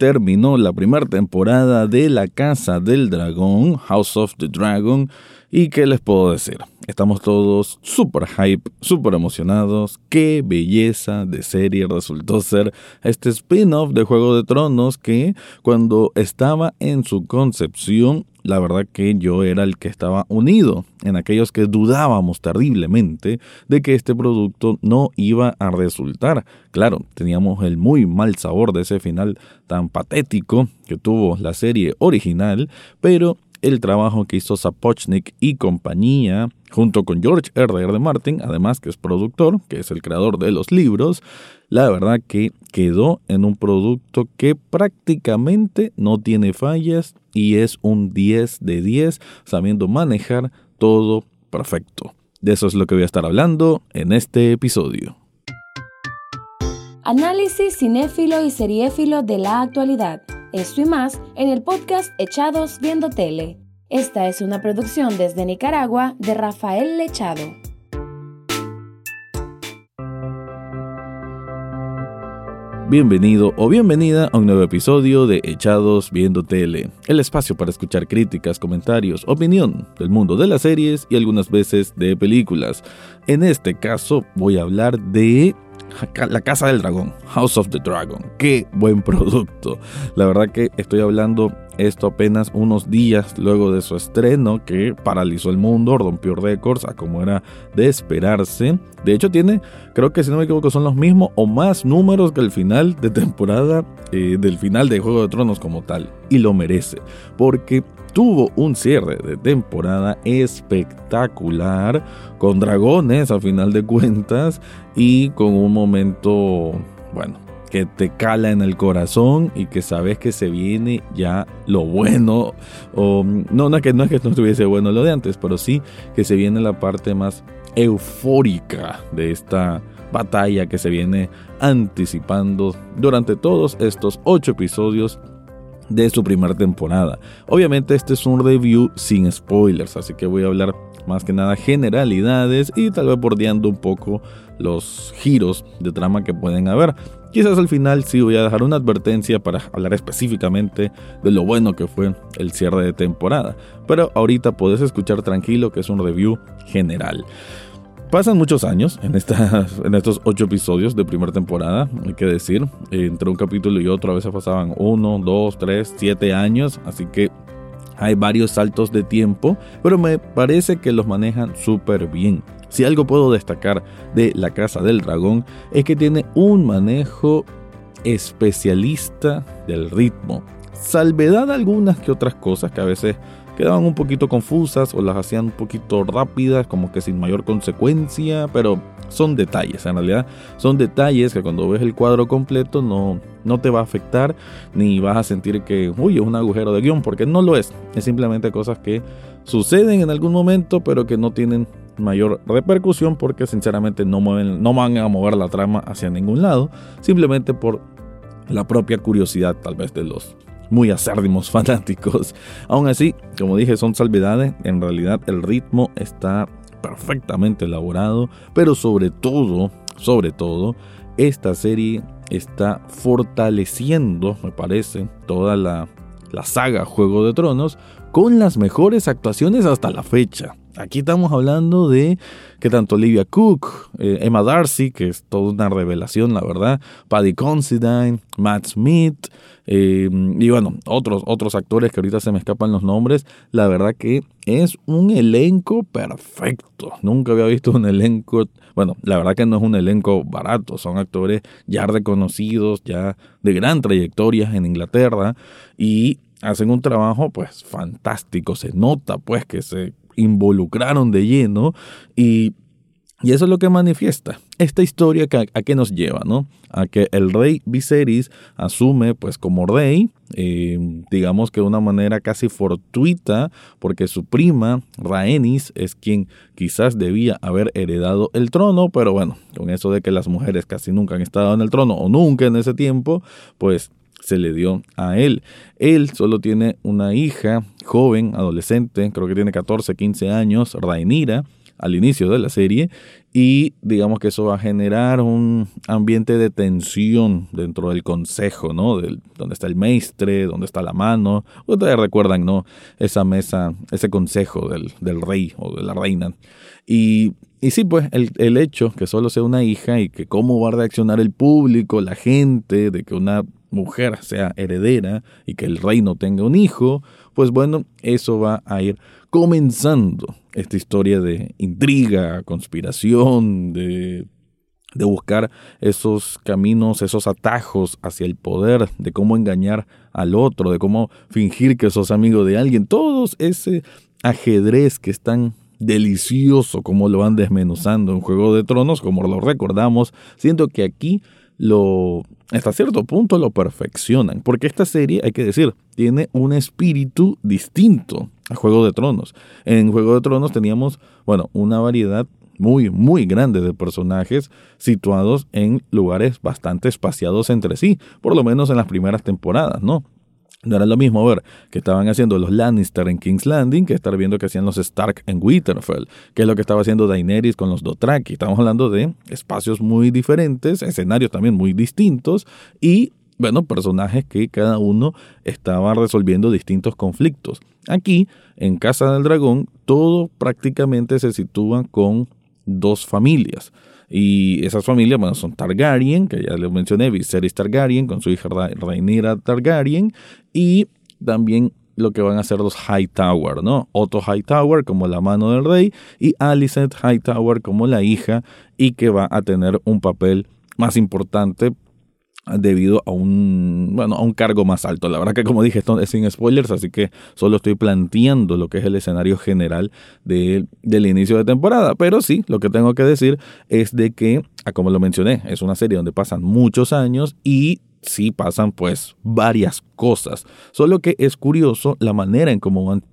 terminó la primera temporada de La Casa del Dragón, House of the Dragon, y qué les puedo decir, estamos todos súper hype, súper emocionados, qué belleza de serie resultó ser este spin-off de Juego de Tronos que cuando estaba en su concepción la verdad que yo era el que estaba unido en aquellos que dudábamos terriblemente de que este producto no iba a resultar. Claro, teníamos el muy mal sabor de ese final tan patético que tuvo la serie original, pero el trabajo que hizo Sapochnik y compañía, junto con George R. R. Martin, además que es productor, que es el creador de los libros, la verdad que quedó en un producto que prácticamente no tiene fallas y es un 10 de 10 sabiendo manejar todo perfecto. De eso es lo que voy a estar hablando en este episodio. Análisis cinéfilo y seriéfilo de la actualidad. Esto y más en el podcast Echados Viendo Tele. Esta es una producción desde Nicaragua de Rafael Lechado. Bienvenido o bienvenida a un nuevo episodio de Echados Viendo Tele, el espacio para escuchar críticas, comentarios, opinión del mundo de las series y algunas veces de películas. En este caso voy a hablar de la Casa del Dragón, House of the Dragon. Qué buen producto. La verdad que estoy hablando esto apenas unos días luego de su estreno que paralizó el mundo, rompió récords a como era de esperarse. De hecho tiene, creo que si no me equivoco, son los mismos o más números que el final de temporada eh, del final de Juego de Tronos como tal. Y lo merece, porque tuvo un cierre de temporada espectacular, con dragones a final de cuentas y con un momento, bueno, que te cala en el corazón y que sabes que se viene ya lo bueno. O, no, no, que, no es que no estuviese bueno lo de antes, pero sí que se viene la parte más eufórica de esta batalla que se viene anticipando durante todos estos ocho episodios de su primera temporada. Obviamente este es un review sin spoilers, así que voy a hablar más que nada generalidades y tal vez bordeando un poco los giros de trama que pueden haber. Quizás al final sí voy a dejar una advertencia para hablar específicamente de lo bueno que fue el cierre de temporada, pero ahorita puedes escuchar tranquilo que es un review general. Pasan muchos años en, estas, en estos ocho episodios de primera temporada, hay que decir. Entre un capítulo y otro a veces pasaban uno, dos, tres, siete años, así que hay varios saltos de tiempo, pero me parece que los manejan súper bien. Si algo puedo destacar de La Casa del Dragón es que tiene un manejo especialista del ritmo. Salvedad algunas que otras cosas que a veces quedaban un poquito confusas o las hacían un poquito rápidas, como que sin mayor consecuencia, pero son detalles, en realidad son detalles que cuando ves el cuadro completo no, no te va a afectar ni vas a sentir que, uy, es un agujero de guion, porque no lo es, es simplemente cosas que suceden en algún momento, pero que no tienen mayor repercusión porque sinceramente no, mueven, no van a mover la trama hacia ningún lado, simplemente por la propia curiosidad tal vez de los muy acérdimos fanáticos. Aún así, como dije, son salvedades. En realidad el ritmo está perfectamente elaborado, pero sobre todo, sobre todo, esta serie está fortaleciendo, me parece, toda la, la saga Juego de Tronos con las mejores actuaciones hasta la fecha. Aquí estamos hablando de que tanto Olivia Cook, eh, Emma Darcy, que es toda una revelación, la verdad, Paddy Considine, Matt Smith, eh, y bueno, otros, otros actores que ahorita se me escapan los nombres, la verdad que es un elenco perfecto. Nunca había visto un elenco, bueno, la verdad que no es un elenco barato, son actores ya reconocidos, ya de gran trayectoria en Inglaterra, y hacen un trabajo pues fantástico, se nota pues que se involucraron de lleno y, y eso es lo que manifiesta esta historia que, a, qué nos lleva, ¿no? A que el rey Viserys asume pues como rey, eh, digamos que de una manera casi fortuita, porque su prima Rhaenys es quien quizás debía haber heredado el trono, pero bueno, con eso de que las mujeres casi nunca han estado en el trono o nunca en ese tiempo, pues se le dio a él. Él solo tiene una hija joven, adolescente, creo que tiene 14, 15 años, Rhaenyra, al inicio de la serie y digamos que eso va a generar un ambiente de tensión dentro del consejo, ¿no? Del, donde está el maestre, donde está la mano. Ustedes recuerdan, ¿no? Esa mesa, ese consejo del, del rey o de la reina. Y, y sí, pues el, el hecho que solo sea una hija y que cómo va a reaccionar el público, la gente, de que una mujer sea heredera y que el reino tenga un hijo, pues bueno, eso va a ir comenzando esta historia de intriga, conspiración, de, de buscar esos caminos, esos atajos hacia el poder, de cómo engañar al otro, de cómo fingir que sos amigo de alguien, todos ese ajedrez que es tan delicioso como lo van desmenuzando en Juego de Tronos, como lo recordamos, siento que aquí lo, hasta cierto punto lo perfeccionan, porque esta serie, hay que decir, tiene un espíritu distinto a Juego de Tronos. En Juego de Tronos teníamos, bueno, una variedad muy, muy grande de personajes situados en lugares bastante espaciados entre sí, por lo menos en las primeras temporadas, ¿no? No era lo mismo ver que estaban haciendo los Lannister en King's Landing que estar viendo que hacían los Stark en Winterfell, que es lo que estaba haciendo Daenerys con los Dothraki. Estamos hablando de espacios muy diferentes, escenarios también muy distintos y, bueno, personajes que cada uno estaba resolviendo distintos conflictos. Aquí, en Casa del Dragón, todo prácticamente se sitúa con dos familias. Y esas familias, bueno, son Targaryen, que ya les mencioné, Viserys Targaryen, con su hija Rhaenyra Targaryen, y también lo que van a ser los Hightower, ¿no? Otto Hightower como la mano del rey y Alicent Hightower como la hija y que va a tener un papel más importante debido a un, bueno, a un cargo más alto. La verdad que como dije, esto es sin spoilers, así que solo estoy planteando lo que es el escenario general de, del inicio de temporada. Pero sí, lo que tengo que decir es de que, ah, como lo mencioné, es una serie donde pasan muchos años y sí pasan pues varias cosas. Solo que es curioso la manera en cómo van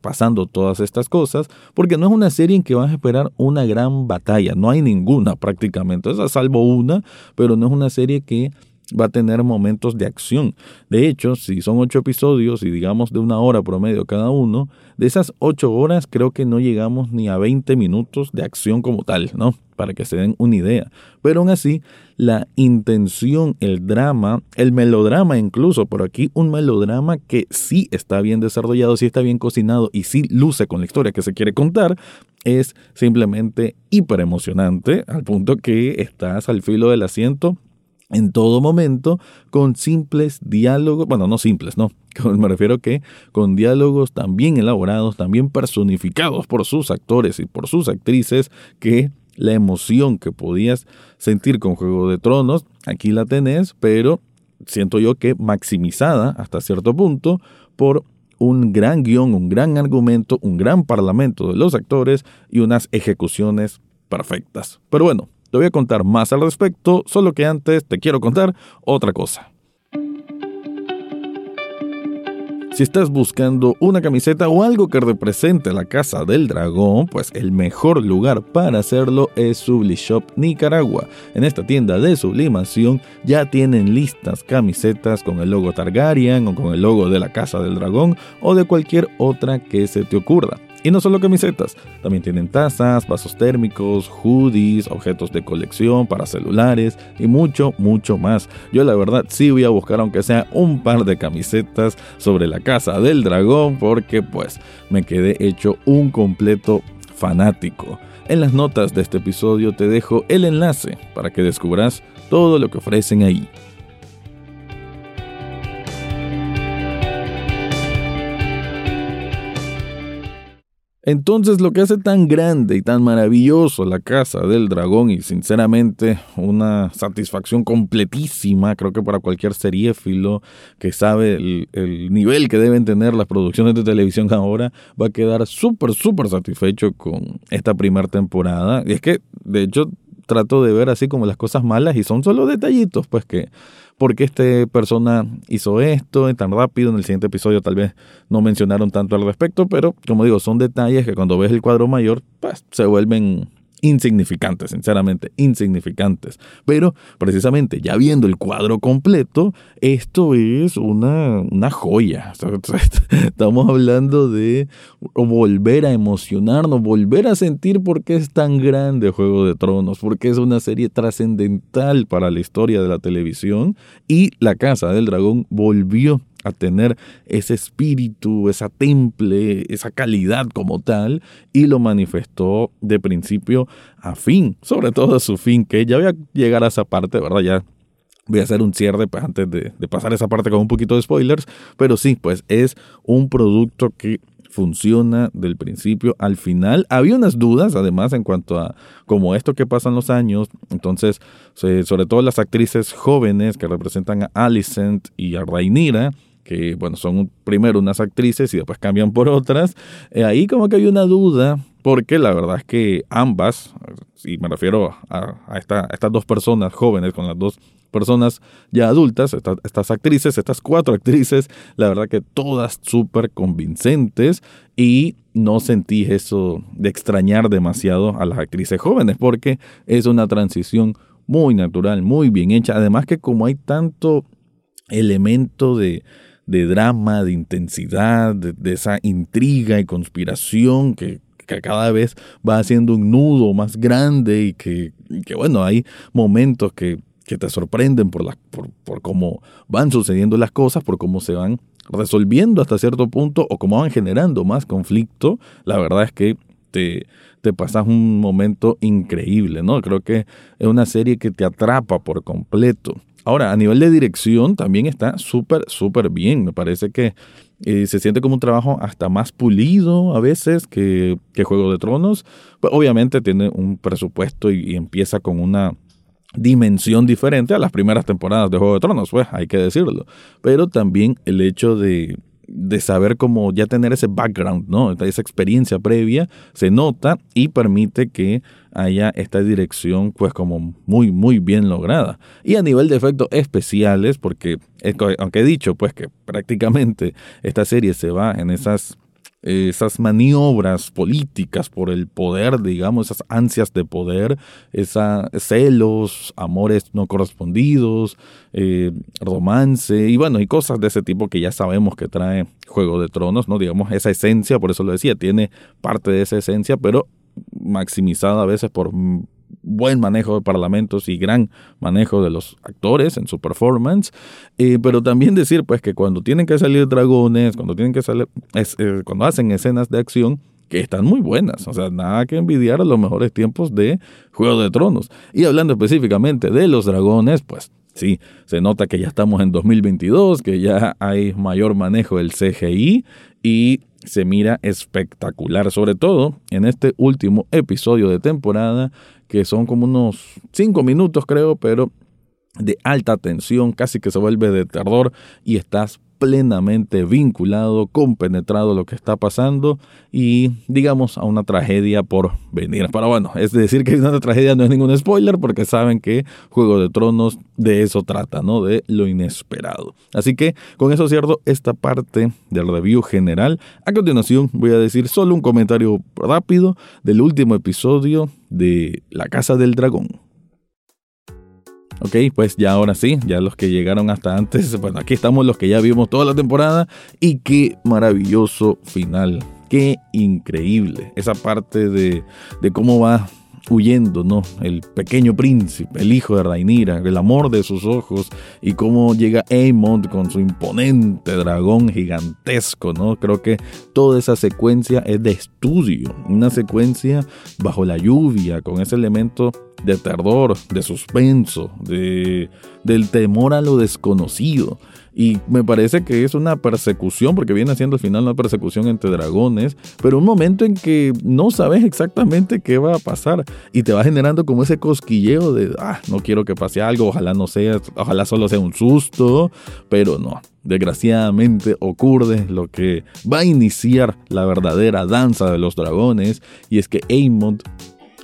pasando todas estas cosas, porque no es una serie en que vas a esperar una gran batalla, no hay ninguna prácticamente, salvo una, pero no es una serie que va a tener momentos de acción. De hecho, si son ocho episodios y digamos de una hora promedio cada uno, de esas ocho horas creo que no llegamos ni a 20 minutos de acción como tal, ¿no? Para que se den una idea. Pero aún así, la intención, el drama, el melodrama incluso, por aquí un melodrama que sí está bien desarrollado, sí está bien cocinado y sí luce con la historia que se quiere contar, es simplemente hiper emocionante, al punto que estás al filo del asiento en todo momento con simples diálogos, bueno, no simples, no, me refiero que con diálogos también elaborados, también personificados por sus actores y por sus actrices, que la emoción que podías sentir con Juego de Tronos, aquí la tenés, pero siento yo que maximizada hasta cierto punto por un gran guion, un gran argumento, un gran parlamento de los actores y unas ejecuciones perfectas. Pero bueno, te voy a contar más al respecto, solo que antes te quiero contar otra cosa. Si estás buscando una camiseta o algo que represente la casa del dragón, pues el mejor lugar para hacerlo es Sublishop Nicaragua. En esta tienda de sublimación ya tienen listas camisetas con el logo Targaryen o con el logo de la casa del dragón o de cualquier otra que se te ocurra. Y no solo camisetas, también tienen tazas, vasos térmicos, hoodies, objetos de colección para celulares y mucho, mucho más. Yo la verdad sí voy a buscar aunque sea un par de camisetas sobre la casa del dragón porque pues me quedé hecho un completo fanático. En las notas de este episodio te dejo el enlace para que descubras todo lo que ofrecen ahí. Entonces lo que hace tan grande y tan maravilloso la casa del dragón y sinceramente una satisfacción completísima, creo que para cualquier seriéfilo que sabe el, nivel que deben tener las producciones de televisión ahora, va a quedar súper, súper satisfecho con esta primera temporada. Y es que, de hecho, trato de ver así como las cosas malas y son solo detallitos, pues que por qué esta persona hizo esto tan rápido. En el siguiente episodio tal vez no mencionaron tanto al respecto, pero como digo, son detalles que cuando ves el cuadro mayor, pues se vuelven insignificantes, sinceramente, insignificantes. Pero precisamente ya viendo el cuadro completo, esto es una, una joya. Estamos hablando de volver a emocionarnos, volver a sentir por qué es tan grande Juego de Tronos, porque es una serie trascendental para la historia de la televisión y La Casa del Dragón volvió a tener ese espíritu, esa temple, esa calidad como tal, y lo manifestó de principio a fin, sobre todo a su fin, que ya voy a llegar a esa parte, ¿verdad? Ya voy a hacer un cierre pues, antes de, pasar esa parte con un poquito de spoilers, pero sí, pues es un producto que funciona del principio al final. Había unas dudas, además, en cuanto a como esto que pasan los años. Entonces, sobre todo las actrices jóvenes que representan a Alicent y a Rhaenyra, que bueno, son primero unas actrices y después cambian por otras, eh, ahí como que hay una duda, porque la verdad es que ambas, y me refiero a, a, estas dos personas jóvenes con las dos personas ya adultas, estas actrices, estas cuatro actrices, la verdad que todas súper convincentes y no sentí eso de extrañar demasiado a las actrices jóvenes, porque es una transición muy natural, muy bien hecha, además que como hay tanto elemento de de drama, de intensidad, de, esa intriga y conspiración que, cada vez va haciendo un nudo más grande y que, bueno, hay momentos que, te sorprenden por, la, por, por, cómo van sucediendo las cosas, por cómo se van resolviendo hasta cierto punto o cómo van generando más conflicto. La verdad es que te, te pasas un momento increíble, ¿no? Creo que es una serie que te atrapa por completo. Ahora, a nivel de dirección también está súper, súper bien. Me parece que eh, se siente como un trabajo hasta más pulido a veces que, Juego de Tronos. Pues, obviamente tiene un presupuesto y, empieza con una dimensión diferente a las primeras temporadas de Juego de Tronos, pues hay que decirlo. Pero también el hecho de, de saber cómo ya tener ese background, ¿no? Esa experiencia previa se nota y permite que haya esta dirección pues como muy muy bien lograda. Y a nivel de efectos especiales, porque aunque he dicho pues que prácticamente esta serie se va en esas esas maniobras políticas por el poder, digamos, esas ansias de poder, esos celos, amores no correspondidos, eh, romance y bueno, y cosas de ese tipo que ya sabemos que trae Juego de Tronos, ¿no? Digamos, esa esencia, por eso lo decía, tiene parte de esa esencia, pero maximizada a veces por buen manejo de parlamentos y gran manejo de los actores en su performance, eh, pero también decir pues que cuando tienen que salir dragones, cuando tienen que salir, eh, cuando hacen escenas de acción, que están muy buenas, o sea, nada que envidiar a los mejores tiempos de Juego de Tronos. Y hablando específicamente de los dragones, pues sí, se nota que ya estamos en 2022, que ya hay mayor manejo del CGI y se mira espectacular, sobre todo en este último episodio de temporada, que son como unos 5 minutos creo, pero de alta tensión, casi que se vuelve de terror y estás plenamente vinculado, compenetrado lo que está pasando y digamos a una tragedia por venir. Pero bueno, es decir que una tragedia no es ningún spoiler porque saben que Juego de Tronos de eso trata, ¿no? De lo inesperado. Así que con eso cierto esta parte del review general. A continuación voy a decir solo un comentario rápido del último episodio de La Casa del Dragón. Ok, pues ya ahora sí, ya los que llegaron hasta antes, bueno, aquí estamos los que ya vimos toda la temporada. Y qué maravilloso final, qué increíble esa parte de, de cómo va huyendo, ¿no? El pequeño príncipe, el hijo de Rhaenyra, el amor de sus ojos y cómo llega Aemond con su imponente dragón gigantesco, ¿no? Creo que toda esa secuencia es de estudio, una secuencia bajo la lluvia con ese elemento de terror, de suspenso, de, del temor a lo desconocido. Y me parece que es una persecución, porque viene siendo al final una persecución entre dragones, pero un momento en que no sabes exactamente qué va a pasar y te va generando como ese cosquilleo de, ah, no quiero que pase algo, ojalá no sea, ojalá solo sea un susto, pero no. Desgraciadamente ocurre lo que va a iniciar la verdadera danza de los dragones y es que Aemond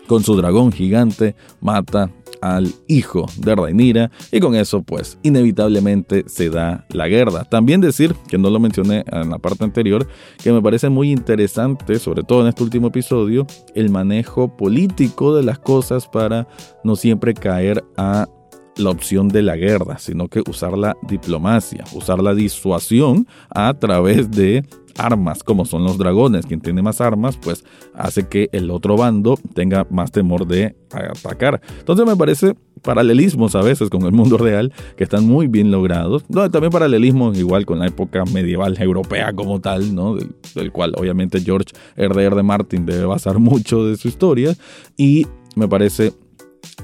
con su dragón gigante mata al hijo de Rhaenyra y con eso pues inevitablemente se da la guerra. También decir, que no lo mencioné en la parte anterior, que me parece muy interesante, sobre todo en este último episodio, el manejo político de las cosas para no siempre caer a la opción de la guerra, sino que usar la diplomacia, usar la disuasión a través de armas, como son los dragones. Quien tiene más armas, pues hace que el otro bando tenga más temor de atacar. Entonces me parece paralelismos a veces con el mundo real que están muy bien logrados. No, también paralelismos igual con la época medieval europea como tal, ¿no? Del, del cual obviamente George R.R. de Martin debe basar mucho de su historia. Y me parece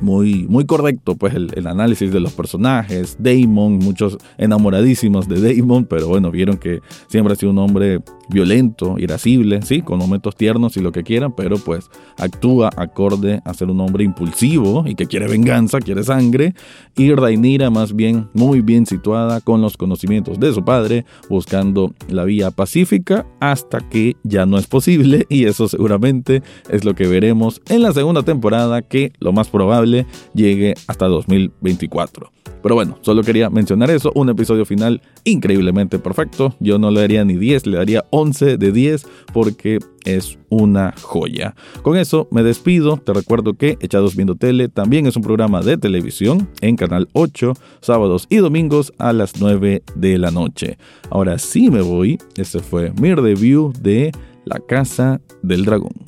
muy, muy correcto, pues el, análisis de los personajes, Damon, muchos enamoradísimos de Damon, pero bueno, vieron que siempre ha sido un hombre violento, irascible, sí, con momentos tiernos y lo que quieran, pero pues actúa acorde a ser un hombre impulsivo y que quiere venganza, quiere sangre, y Rhaenyra más bien muy bien situada con los conocimientos de su padre, buscando la vía pacífica hasta que ya no es posible y eso seguramente es lo que veremos en la segunda temporada que lo más probable llegue hasta 2024. Pero bueno, solo quería mencionar eso, un episodio final increíblemente perfecto. Yo no le daría ni 10, le daría 11 de 10 porque es una joya. Con eso me despido, te recuerdo que Echados Viendo Tele también es un programa de televisión en Canal 8, sábados y domingos a las 9 de la noche. Ahora sí me voy, este fue mi review de La Casa del Dragón.